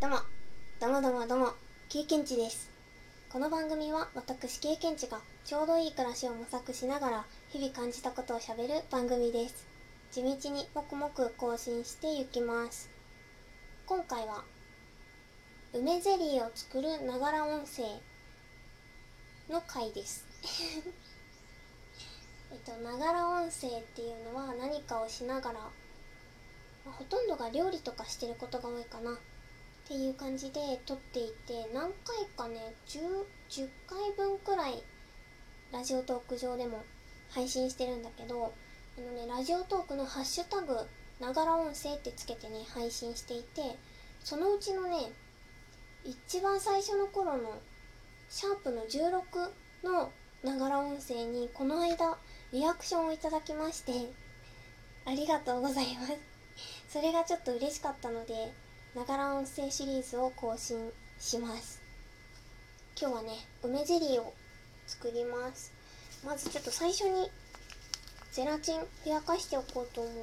どうも、どうもどうもどうも、経験値です。この番組は私経験値がちょうどいい暮らしを模索しながら日々感じたことをしゃべる番組です。地道にもくもく更新していきます。今回は、梅ゼリーを作るながら音声の回です。えっと、ながら音声っていうのは何かをしながら、まあほとんどが料理とかしてることが多いかな。っていう感じで撮っていて何回かね 10, 10回分くらいラジオトーク上でも配信してるんだけどあのねラジオトークのハッシュタグながら音声ってつけてね配信していてそのうちのね一番最初の頃のシャープの16のながら音声にこの間リアクションをいただきましてありがとうございます。それがちょっと嬉しかったのでながら音声シリーズを更新します。今日はね梅ゼリーを作ります。まずちょっと最初にゼラチンふやかしておこうと思う。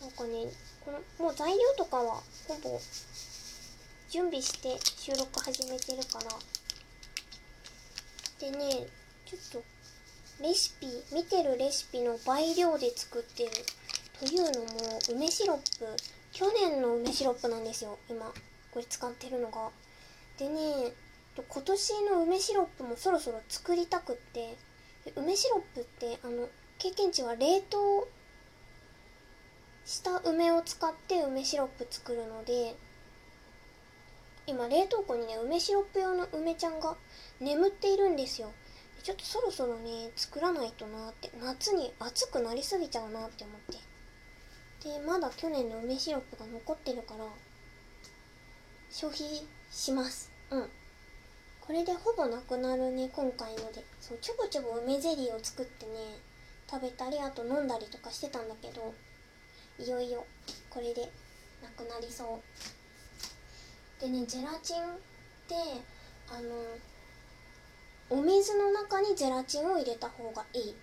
なんかねこのもう材料とかはほぼ準備して収録始めてるから。でねちょっとレシピ見てるレシピの倍量で作ってる。というのも梅シロップ去年の梅シロップなんですよ今。これ使ってるのが。でね今年の梅シロップもそろそろ作りたくって。梅シロップってあの経験値は冷凍した梅を使って梅シロップ作るので今冷凍庫にね梅シロップ用の梅ちゃんが眠っているんですよ。ちょっとそろそろね作らないとなって夏に暑くなりすぎちゃうなって思って。でまだ去年の梅シロップが残ってるから消費します。うん。これでほぼなくなるね今回ので。そうちょぼちょぼ梅ゼリーを作ってね食べたりあと飲んだりとかしてたんだけどいよいよこれでなくなりそう。でねゼラチンってあのお水の中にゼラチンを入れた方がいい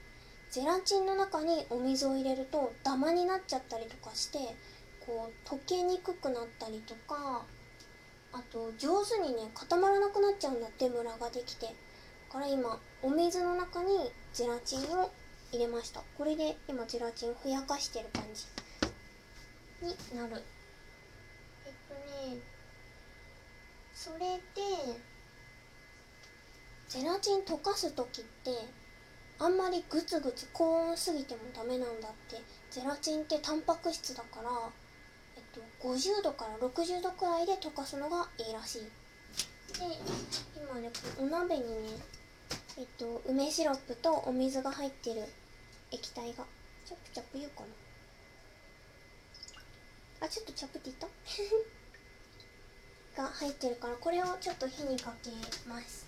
ゼラチンの中にお水を入れるとダマになっちゃったりとかしてこう溶けにくくなったりとかあと上手にね固まらなくなっちゃうんだってムラができて。だから今お水の中にゼラチンを入れました。これで今ゼラチンふやかしてる感じ。になる。えっとねそれでゼラチン溶かす時ってあんまりグツグツ高温すぎてもダメなんだって。ゼラチンってタンパク質だから、えっと、50度から60度くらいで溶かすのがいいらしい。で今ねお鍋にねえっと梅シロップとお水が入ってる液体がチャプチャプ言うかな。あちょっとチャプって言った？が入ってるからこれをちょっと火にかけます。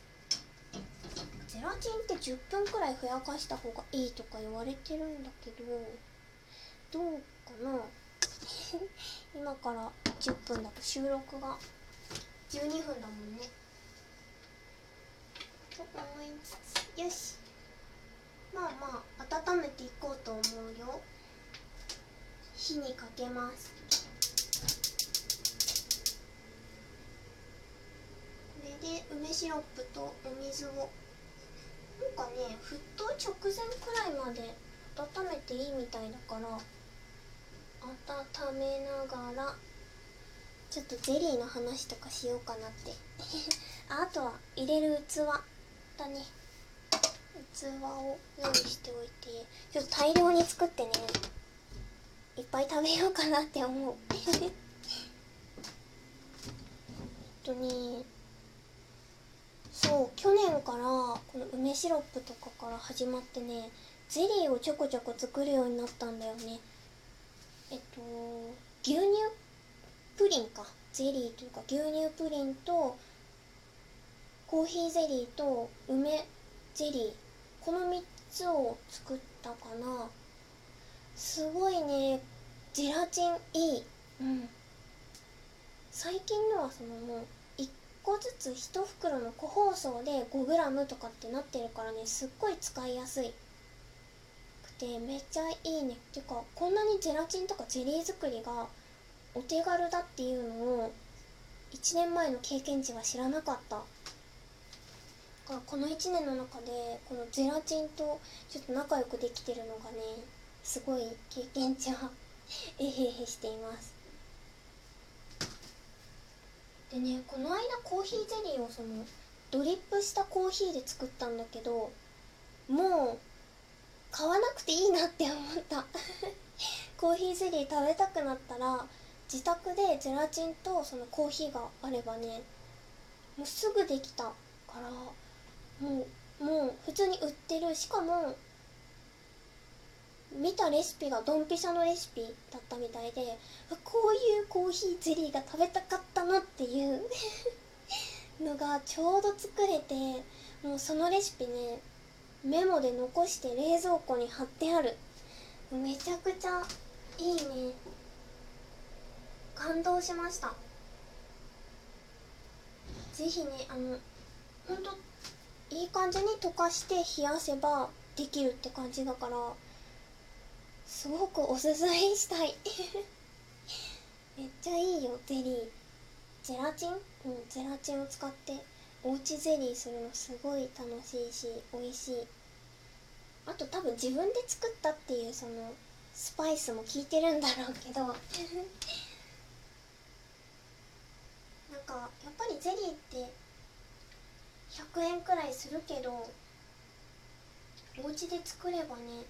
ゼラチンって10分くらいふやかした方がいいとか言われてるんだけどどうかな？今から10分だと収録が。12分だもんね。と思いますよし。まあまあ温めていこうと思うよ。火にかけます。これで梅シロップとお水を。かね沸騰直前くらいまで温めていいみたいだから温めながらちょっとゼリーの話とかしようかなって。あとは入れる器だね。器を用意しておいてちょっと大量に作ってねいっぱい食べようかなって思う。えっとねそう去年からこの梅シロップとかから始まってねゼリーをちょこちょこ作るようになったんだよね。えっと牛乳プリンか。ゼリーというか牛乳プリンとコーヒーゼリーと梅ゼリー。この3つを作ったかな。すごいねゼラチンいい。うん。最近のはそのもう1個ずつ1袋の個包装で 5g とかってなってるからねすっごい使いやすい。くてめっちゃいいね。っていうかこんなにゼラチンとかゼリー作りがお手軽だっていうのを1年前の経験値は知らなかった。だかこの1年の中でこのゼラチンとちょっと仲良くできてるのがねすごい経験値はえへへしています。でねこの間コーヒーゼリーをそのドリップしたコーヒーで作ったんだけどもう買わなくていいなって思った。コーヒーゼリー食べたくなったら自宅でゼラチンとそのコーヒーがあればねもうすぐできたからもうもう普通に売ってる。しかも見たレシピがドンピシャのレシピだったみたいでこういうコーヒーゼリーが食べたかったのっていう のがちょうど作れてもうそのレシピねメモで残して冷蔵庫に貼ってある。めちゃくちゃいいね。感動しました。是非ねあのほんといい感じに溶かして冷やせばできるって感じだからすごくおすすめしたい。めっちゃいいよ。ゼリー。ゼラチン？うんゼラチンを使っておうちゼリーするのすごい楽しいし美味しい。あと多分自分で作ったっていうそのスパイスも効いてるんだろうけど。なんかやっぱりゼリーって100円くらいするけどお家で作ればね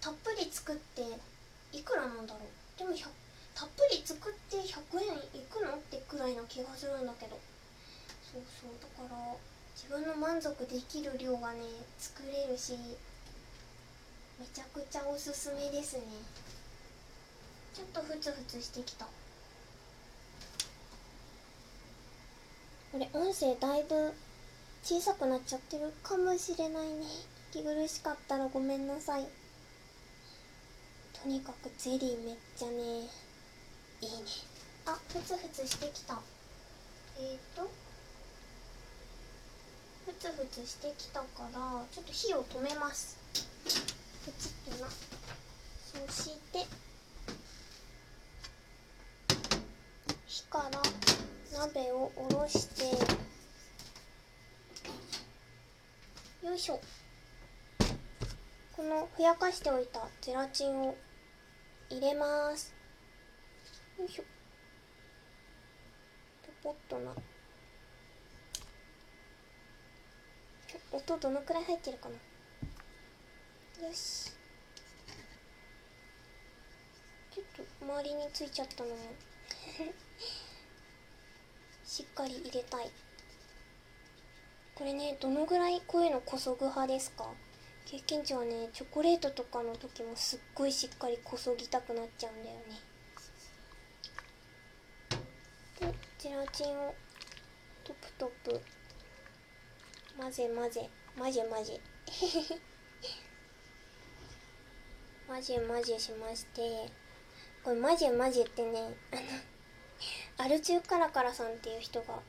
たっぷり作っていくらなんだろう？でもたっぷり作って100円いくのってくらいな気がするんだけど。そうそうだから自分の満足できる量がね作れるしめちゃくちゃおすすめですね。ちょっとふつふつしてきた。これ音声だいぶ小さくなっちゃってるかもしれないね。息苦しかったらごめんなさい。とにかくゼリーめっちゃねいいね。あふつふつしてきた。えっ、ー、と？ふつふつしてきたからちょっと火を止めます。プチッとな。そして火から鍋を下ろしてよいしょ。このふやかしておいたゼラチンを入れます。よいしょ。ポッとな。音どのくらい入ってるかな。よし。ちょっと周りについちゃったのも。しっかり入れたい。これねどのぐらいこういうのこそぐ派ですか？経験値はねチョコレートとかの時もすっごいしっかりこそぎたくなっちゃうんだよね。でゼラチンをトップトップ。混ぜ混ぜ。混ぜ混ぜ。混ぜ混ぜしまして。これ混ぜ混ぜってねあのアルチューカラカラさんっていう人が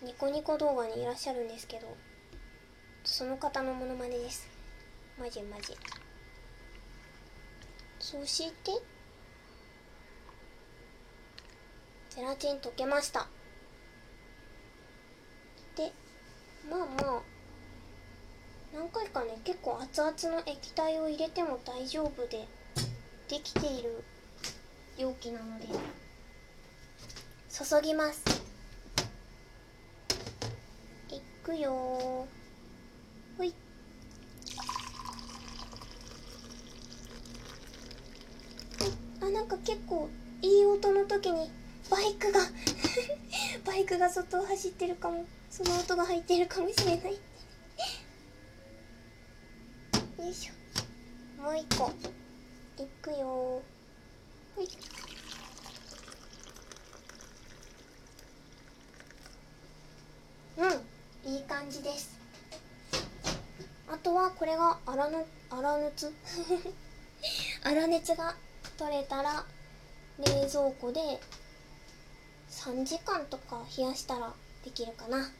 ニコニコ動画にいらっしゃるんですけど。その方のモノマネです。マジマジそしてゼラチン溶けました。でまあまあ何回かね結構熱々の液体を入れても大丈夫でできている容器なので注ぎます。いくよほいあなんか結構いい音の時にバイクが バイクが外を走ってるかもその音が入ってるかもしれない。よいしょ。もう一個。いくよ。ほいうん。いい感じです。あとはこれが粗ぬ粗熱粗熱が取れたら冷蔵庫で3時間とか冷やしたらできるかな。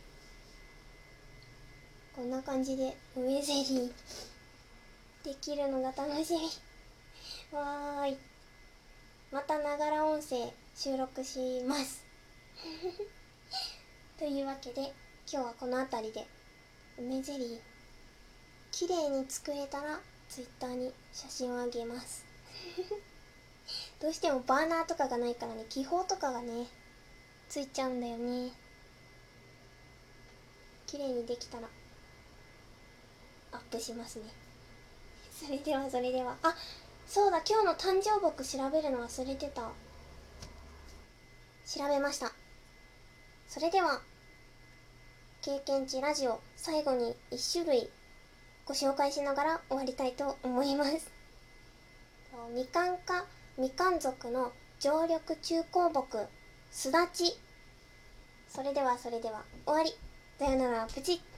こんな感じで梅ゼリーできるのが楽しみ。わーい。またながら音声収録します。というわけで今日はこの辺りで梅ゼリー綺麗に作れたら Twitter に写真をあげます。どうしてもバーナーとかがないからね気泡とかがねついちゃうんだよね。綺麗にできたらアップしますね。それではそれでは。あそうだ今日の誕生木調べるの忘れてた。調べました。それでは経験値ラジオ最後に1種類ご紹介しながら終わりたいと思います。みかん科みかん族の常緑中高木すだち。それではそれでは終わり。さよならプチッ。